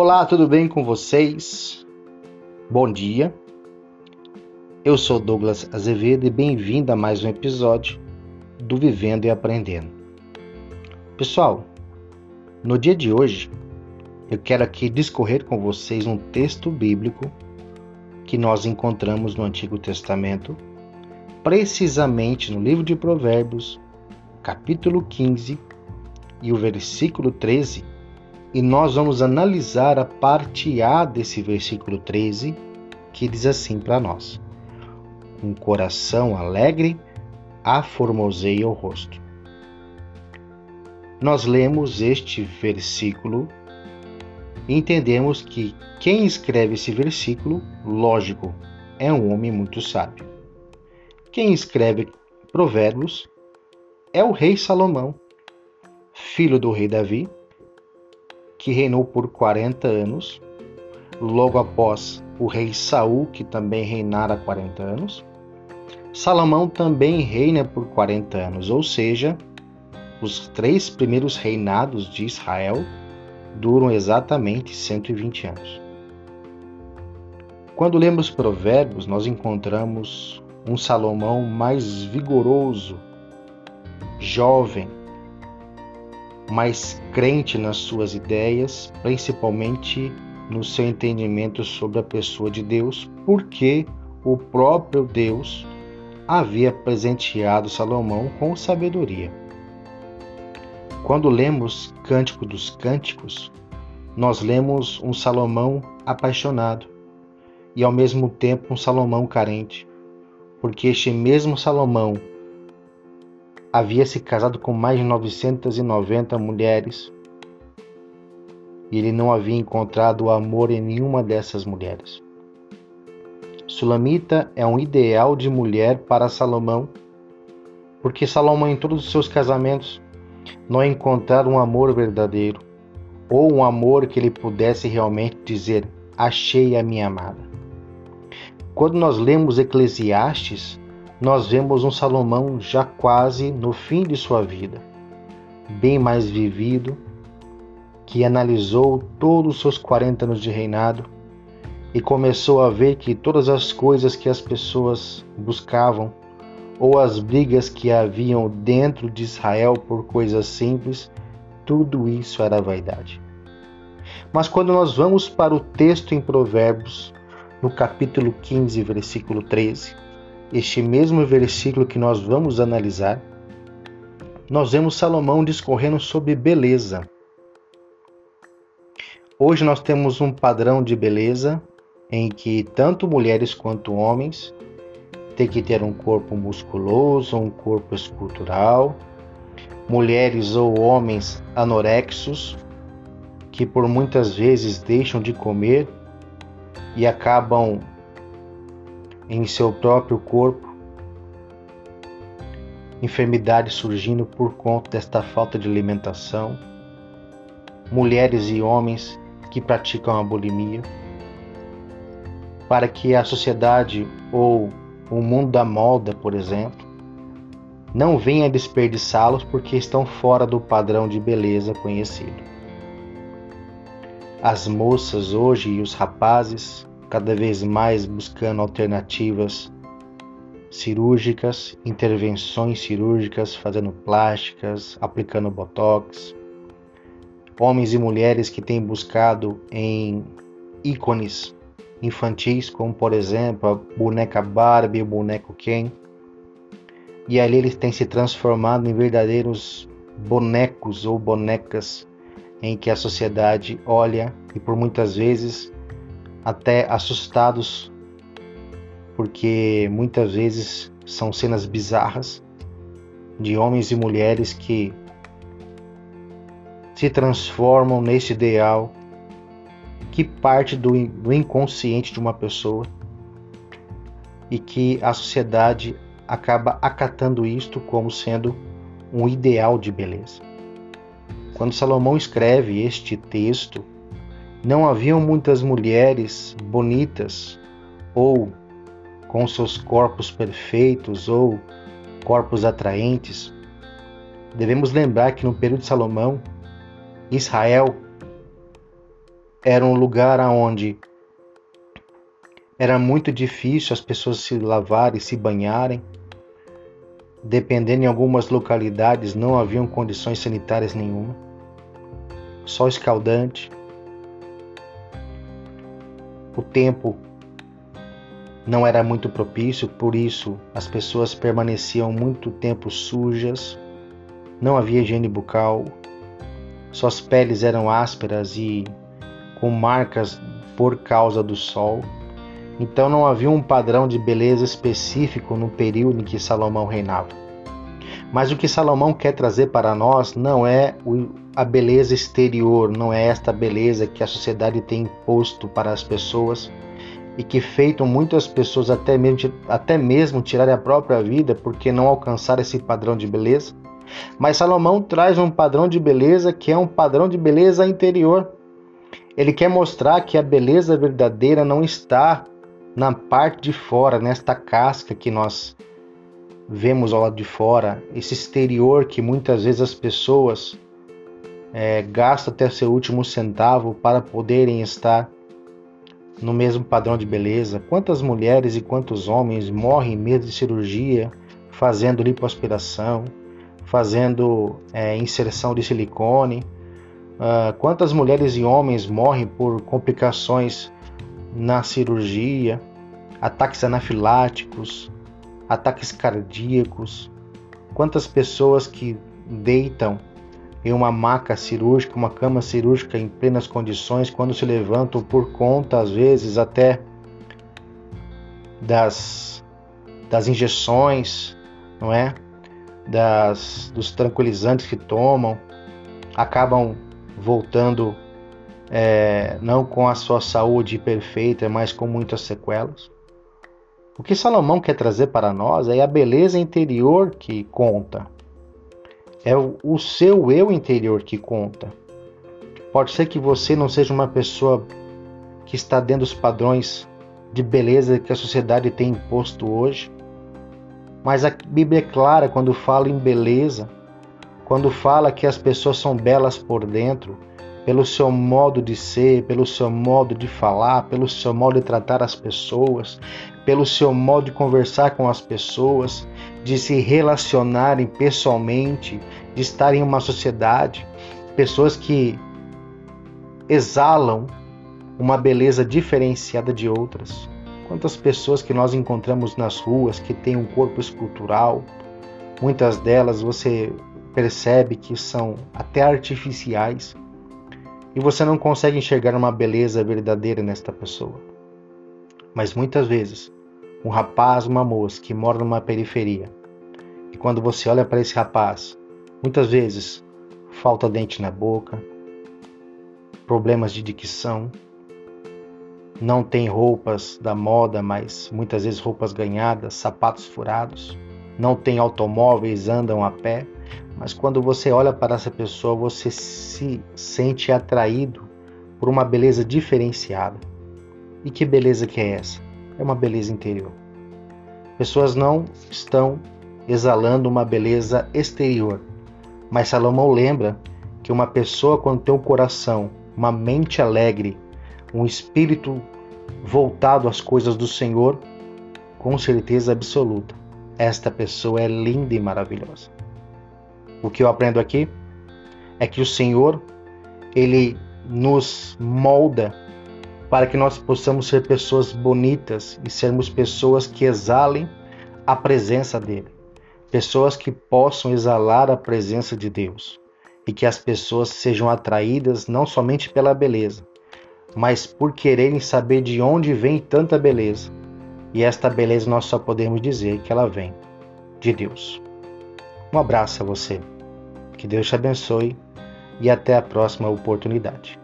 Olá, tudo bem com vocês? Bom dia. Eu sou Douglas Azevedo e bem-vindo a mais um episódio do Vivendo e Aprendendo. Pessoal, no dia de hoje eu quero aqui discorrer com vocês um texto bíblico que nós encontramos no Antigo Testamento, precisamente no livro de Provérbios, capítulo 15 e o versículo 13 e nós vamos analisar a parte A desse versículo 13, que diz assim para nós: Um coração alegre aformoseia o rosto. Nós lemos este versículo e entendemos que quem escreve esse versículo, lógico, é um homem muito sábio. Quem escreve Provérbios é o rei Salomão, filho do rei Davi, que reinou por 40 anos, logo após o rei Saul, que também reinara 40 anos. Salomão também reina por 40 anos, ou seja, os três primeiros reinados de Israel duram exatamente 120 anos. Quando lemos Provérbios, nós encontramos um Salomão mais vigoroso, jovem, mais crente nas suas ideias, principalmente no seu entendimento sobre a pessoa de Deus, porque o próprio Deus havia presenteado Salomão com sabedoria. Quando lemos Cântico dos Cânticos, nós lemos um Salomão apaixonado e ao mesmo tempo um Salomão carente, porque este mesmo Salomão havia se casado com mais de 990 mulheres e ele não havia encontrado amor em nenhuma dessas mulheres. Sulamita é um ideal de mulher para Salomão, porque Salomão, em todos os seus casamentos, não encontraram um amor verdadeiro, ou um amor que ele pudesse realmente dizer: Achei a minha amada. Quando nós lemos Eclesiastes, nós vemos um Salomão já quase no fim de sua vida, bem mais vivido, que analisou todos os seus 40 anos de reinado e começou a ver que todas as coisas que as pessoas buscavam ou as brigas que haviam dentro de Israel por coisas simples, tudo isso era vaidade. Mas quando nós vamos para o texto em Provérbios, no capítulo 15, versículo 13, este mesmo versículo que nós vamos analisar, nós vemos Salomão discorrendo sobre beleza. Hoje nós temos um padrão de beleza em que tanto mulheres quanto homens têm que ter um corpo musculoso, um corpo escultural, mulheres ou homens anorexos que por muitas vezes deixam de comer e acabam em seu próprio corpo, enfermidades surgindo por conta desta falta de alimentação, mulheres e homens que praticam a bulimia, para que a sociedade ou o mundo da moda, por exemplo, não venha desperdiçá-los porque estão fora do padrão de beleza conhecido. As moças hoje e os rapazes cada vez mais buscando alternativas cirúrgicas, intervenções cirúrgicas, fazendo plásticas, aplicando botox. Homens e mulheres que têm buscado em ícones infantis, como por exemplo a boneca Barbie, o boneco Ken. E ali eles têm se transformado em verdadeiros bonecos ou bonecas em que a sociedade olha e por muitas vezes até assustados, porque muitas vezes são cenas bizarras de homens e mulheres que se transformam nesse ideal que parte do, inconsciente de uma pessoa e que a sociedade acaba acatando isto como sendo um ideal de beleza. Quando Salomão escreve este texto, não haviam muitas mulheres bonitas ou com seus corpos perfeitos ou corpos atraentes. Devemos lembrar que no período de Salomão, Israel era um lugar onde era muito difícil as pessoas se lavarem, se banharem. Dependendo em algumas localidades não haviam condições sanitárias nenhuma. Sol escaldante. O tempo não era muito propício, por isso as pessoas permaneciam muito tempo sujas, não havia higiene bucal, suas peles eram ásperas e com marcas por causa do sol. Então não havia um padrão de beleza específico no período em que Salomão reinava. Mas o que Salomão quer trazer para nós não é a beleza exterior, não é esta beleza que a sociedade tem imposto para as pessoas e que feito muitas pessoas até mesmo, até mesmo tirarem a própria vida porque não alcançaram esse padrão de beleza. Mas Salomão traz um padrão de beleza que é um padrão de beleza interior. Ele quer mostrar que a beleza verdadeira não está na parte de fora, nesta casca que nós vemos ao lado de fora, esse exterior que muitas vezes as pessoas é, gastam até seu último centavo para poderem estar no mesmo padrão de beleza? Quantas mulheres e quantos homens morrem medo de cirurgia, fazendo lipoaspiração, fazendo é, inserção de silicone? Uh, quantas mulheres e homens morrem por complicações na cirurgia, ataques anafiláticos, ataques cardíacos? Quantas pessoas que deitam em uma maca cirúrgica, uma cama cirúrgica em plenas condições, quando se levantam por conta, às vezes, até das, das injeções, não é? Das, dos tranquilizantes que tomam, acabam voltando é, não com a sua saúde perfeita, mas com muitas sequelas. O que Salomão quer trazer para nós é a beleza interior que conta é o seu eu interior que conta. Pode ser que você não seja uma pessoa que está dentro dos padrões de beleza que a sociedade tem imposto hoje, mas a Bíblia é clara quando fala em beleza, quando fala que as pessoas são belas por dentro, pelo seu modo de ser, pelo seu modo de falar, pelo seu modo de tratar as pessoas, pelo seu modo de conversar com as pessoas, de se relacionarem pessoalmente, de estar em uma sociedade, pessoas que exalam uma beleza diferenciada de outras. Quantas pessoas que nós encontramos nas ruas que têm um corpo escultural, muitas delas você percebe que são até artificiais e você não consegue enxergar uma beleza verdadeira nesta pessoa. Mas muitas vezes, um rapaz, uma moça que mora numa periferia, e quando você olha para esse rapaz, Muitas vezes falta dente na boca, problemas de dicção, não tem roupas da moda, mas muitas vezes roupas ganhadas, sapatos furados, não tem automóveis, andam a pé, mas quando você olha para essa pessoa, você se sente atraído por uma beleza diferenciada. E que beleza que é essa? É uma beleza interior. Pessoas não estão exalando uma beleza exterior, mas Salomão lembra que uma pessoa, quando tem um coração, uma mente alegre, um espírito voltado às coisas do Senhor, com certeza absoluta, esta pessoa é linda e maravilhosa. O que eu aprendo aqui é que o Senhor, ele nos molda para que nós possamos ser pessoas bonitas e sermos pessoas que exalem a presença dele pessoas que possam exalar a presença de Deus e que as pessoas sejam atraídas não somente pela beleza, mas por quererem saber de onde vem tanta beleza. E esta beleza nós só podemos dizer que ela vem de Deus. Um abraço a você. Que Deus te abençoe e até a próxima oportunidade.